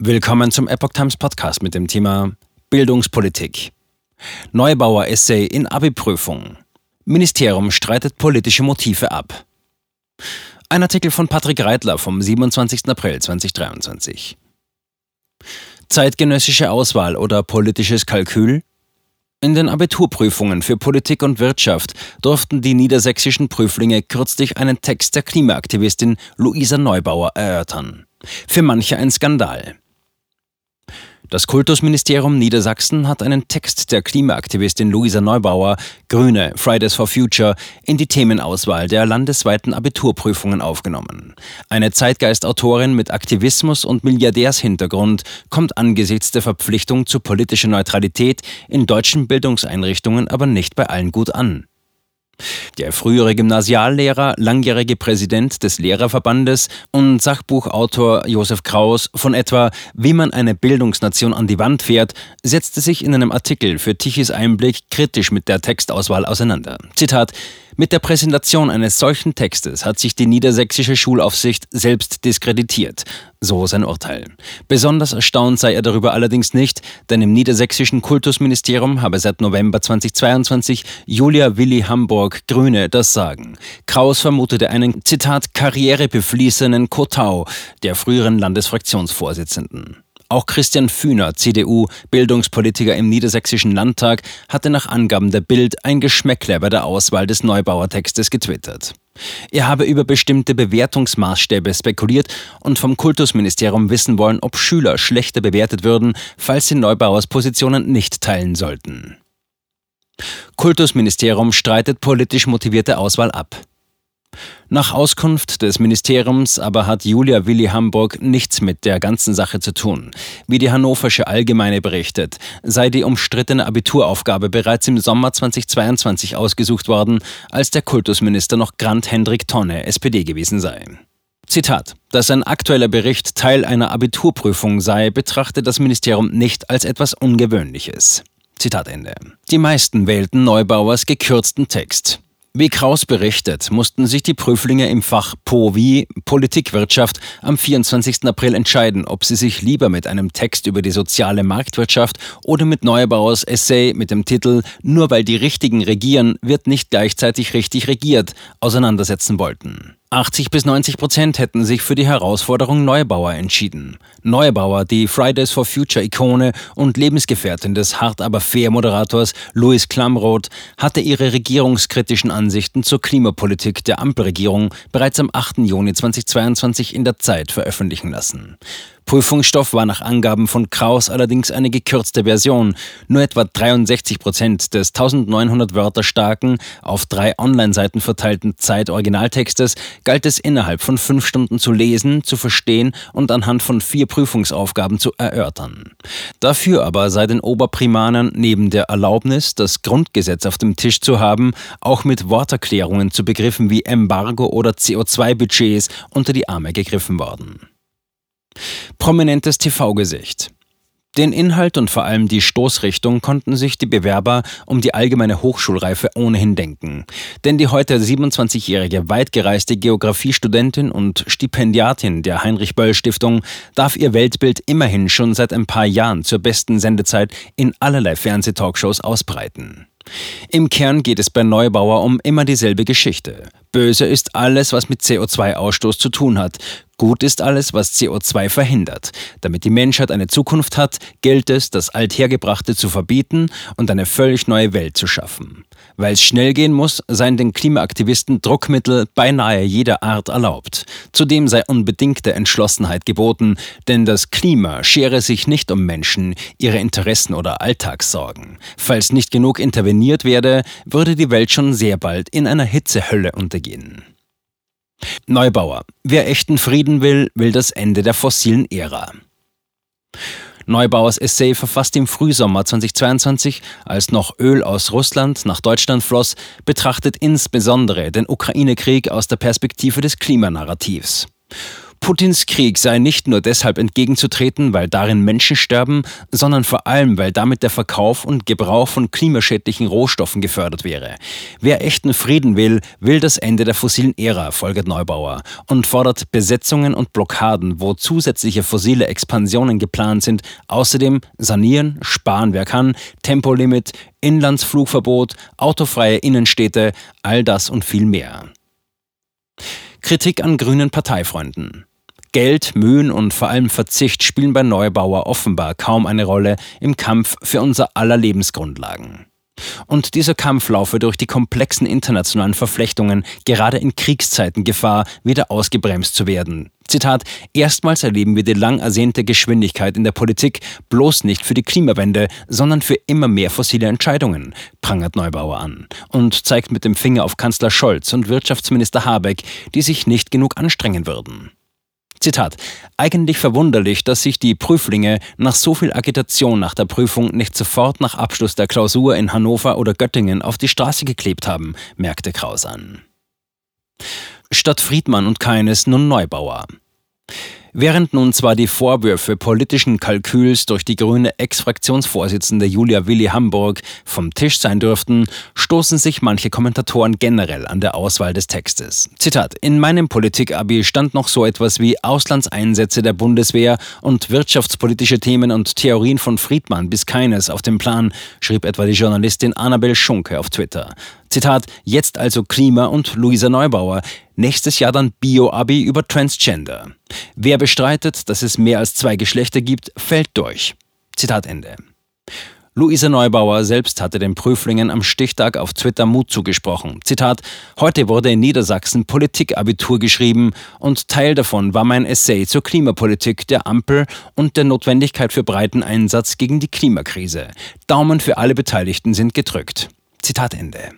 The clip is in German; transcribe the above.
Willkommen zum Epoch Times Podcast mit dem Thema Bildungspolitik. Neubauer Essay in Abi-Prüfung. Ministerium streitet politische Motive ab. Ein Artikel von Patrick Reitler vom 27. April 2023. Zeitgenössische Auswahl oder politisches Kalkül? In den Abiturprüfungen für Politik und Wirtschaft durften die niedersächsischen Prüflinge kürzlich einen Text der Klimaaktivistin Luisa Neubauer erörtern. Für manche ein Skandal. Das Kultusministerium Niedersachsen hat einen Text der Klimaaktivistin Luisa Neubauer, Grüne, Fridays for Future, in die Themenauswahl der landesweiten Abiturprüfungen aufgenommen. Eine Zeitgeistautorin mit Aktivismus und Milliardärshintergrund kommt angesichts der Verpflichtung zu politischer Neutralität in deutschen Bildungseinrichtungen aber nicht bei allen gut an. Der frühere Gymnasiallehrer, langjährige Präsident des Lehrerverbandes und Sachbuchautor Josef Kraus von etwa Wie man eine Bildungsnation an die Wand fährt, setzte sich in einem Artikel für Tichys Einblick kritisch mit der Textauswahl auseinander. Zitat mit der Präsentation eines solchen Textes hat sich die niedersächsische Schulaufsicht selbst diskreditiert, so sein Urteil. Besonders erstaunt sei er darüber allerdings nicht, denn im niedersächsischen Kultusministerium habe seit November 2022 Julia Willi Hamburg Grüne das Sagen. Kraus vermutete einen, Zitat, karrierebefließenen Kotau der früheren Landesfraktionsvorsitzenden. Auch Christian Fühner, CDU, Bildungspolitiker im Niedersächsischen Landtag, hatte nach Angaben der Bild ein Geschmäckle bei der Auswahl des Neubauer-Textes getwittert. Er habe über bestimmte Bewertungsmaßstäbe spekuliert und vom Kultusministerium wissen wollen, ob Schüler schlechter bewertet würden, falls sie Neubauers Positionen nicht teilen sollten. Kultusministerium streitet politisch motivierte Auswahl ab. Nach Auskunft des Ministeriums aber hat Julia Willi Hamburg nichts mit der ganzen Sache zu tun. Wie die Hannoversche Allgemeine berichtet, sei die umstrittene Abituraufgabe bereits im Sommer 2022 ausgesucht worden, als der Kultusminister noch Grant Hendrik Tonne, SPD gewesen sei. Zitat. Dass ein aktueller Bericht Teil einer Abiturprüfung sei, betrachtet das Ministerium nicht als etwas Ungewöhnliches. Zitat Ende. Die meisten wählten Neubauers gekürzten Text. Wie Kraus berichtet, mussten sich die Prüflinge im Fach POVI Politikwirtschaft am 24. April entscheiden, ob sie sich lieber mit einem Text über die soziale Marktwirtschaft oder mit Neubauers Essay mit dem Titel Nur weil die Richtigen regieren, wird nicht gleichzeitig richtig regiert auseinandersetzen wollten. 80 bis 90 Prozent hätten sich für die Herausforderung Neubauer entschieden. Neubauer, die Fridays for Future Ikone und Lebensgefährtin des hart aber fair Moderators Louis Klamroth, hatte ihre regierungskritischen Ansichten zur Klimapolitik der Ampelregierung bereits am 8. Juni 2022 in der Zeit veröffentlichen lassen. Prüfungsstoff war nach Angaben von Kraus allerdings eine gekürzte Version. Nur etwa 63 Prozent des 1900 Wörter starken, auf drei Online-Seiten verteilten Zeit-Originaltextes galt es innerhalb von fünf Stunden zu lesen, zu verstehen und anhand von vier Prüfungsaufgaben zu erörtern. Dafür aber sei den Oberprimanern neben der Erlaubnis, das Grundgesetz auf dem Tisch zu haben, auch mit Worterklärungen zu Begriffen wie Embargo oder CO2-Budgets unter die Arme gegriffen worden. Prominentes TV-Gesicht. Den Inhalt und vor allem die Stoßrichtung konnten sich die Bewerber um die allgemeine Hochschulreife ohnehin denken. Denn die heute 27-jährige weitgereiste Geografiestudentin und Stipendiatin der Heinrich-Böll-Stiftung darf ihr Weltbild immerhin schon seit ein paar Jahren zur besten Sendezeit in allerlei Fernsehtalkshows ausbreiten. Im Kern geht es bei Neubauer um immer dieselbe Geschichte. Böse ist alles, was mit CO2-Ausstoß zu tun hat. Gut ist alles, was CO2 verhindert. Damit die Menschheit eine Zukunft hat, gilt es, das Althergebrachte zu verbieten und eine völlig neue Welt zu schaffen. Weil es schnell gehen muss, seien den Klimaaktivisten Druckmittel beinahe jeder Art erlaubt. Zudem sei unbedingte Entschlossenheit geboten, denn das Klima schere sich nicht um Menschen, ihre Interessen oder Alltagssorgen. Falls nicht genug interveniert werde, würde die Welt schon sehr bald in einer Hitzehölle untergehen. Neubauer. Wer echten Frieden will, will das Ende der fossilen Ära. Neubauers Essay verfasst im Frühsommer 2022, als noch Öl aus Russland nach Deutschland floss, betrachtet insbesondere den Ukraine-Krieg aus der Perspektive des Klimanarrativs. Putins Krieg sei nicht nur deshalb entgegenzutreten, weil darin Menschen sterben, sondern vor allem, weil damit der Verkauf und Gebrauch von klimaschädlichen Rohstoffen gefördert wäre. Wer echten Frieden will, will das Ende der fossilen Ära, folgert Neubauer, und fordert Besetzungen und Blockaden, wo zusätzliche fossile Expansionen geplant sind, außerdem sanieren, sparen wer kann, Tempolimit, Inlandsflugverbot, autofreie Innenstädte, all das und viel mehr. Kritik an grünen Parteifreunden. Geld, Mühen und vor allem Verzicht spielen bei Neubauer offenbar kaum eine Rolle im Kampf für unser aller Lebensgrundlagen. Und dieser Kampf laufe durch die komplexen internationalen Verflechtungen gerade in Kriegszeiten Gefahr, wieder ausgebremst zu werden. Zitat, erstmals erleben wir die lang ersehnte Geschwindigkeit in der Politik, bloß nicht für die Klimawende, sondern für immer mehr fossile Entscheidungen, prangert Neubauer an und zeigt mit dem Finger auf Kanzler Scholz und Wirtschaftsminister Habeck, die sich nicht genug anstrengen würden. Zitat. Eigentlich verwunderlich, dass sich die Prüflinge nach so viel Agitation nach der Prüfung nicht sofort nach Abschluss der Klausur in Hannover oder Göttingen auf die Straße geklebt haben, merkte Kraus an. Statt Friedmann und Keines nun Neubauer. Während nun zwar die Vorwürfe politischen Kalküls durch die grüne Ex-Fraktionsvorsitzende Julia Willi Hamburg vom Tisch sein dürften, stoßen sich manche Kommentatoren generell an der Auswahl des Textes. Zitat: In meinem Politik-Abi stand noch so etwas wie Auslandseinsätze der Bundeswehr und wirtschaftspolitische Themen und Theorien von Friedmann bis keines auf dem Plan, schrieb etwa die Journalistin Annabel Schunke auf Twitter. Zitat, jetzt also Klima und Luisa Neubauer. Nächstes Jahr dann Bio-Abi über Transgender. Wer bestreitet, dass es mehr als zwei Geschlechter gibt, fällt durch. Zitat Ende. Luisa Neubauer selbst hatte den Prüflingen am Stichtag auf Twitter Mut zugesprochen. Zitat: Heute wurde in Niedersachsen Politikabitur geschrieben und Teil davon war mein Essay zur Klimapolitik der Ampel und der Notwendigkeit für breiten Einsatz gegen die Klimakrise. Daumen für alle Beteiligten sind gedrückt. Zitat Ende.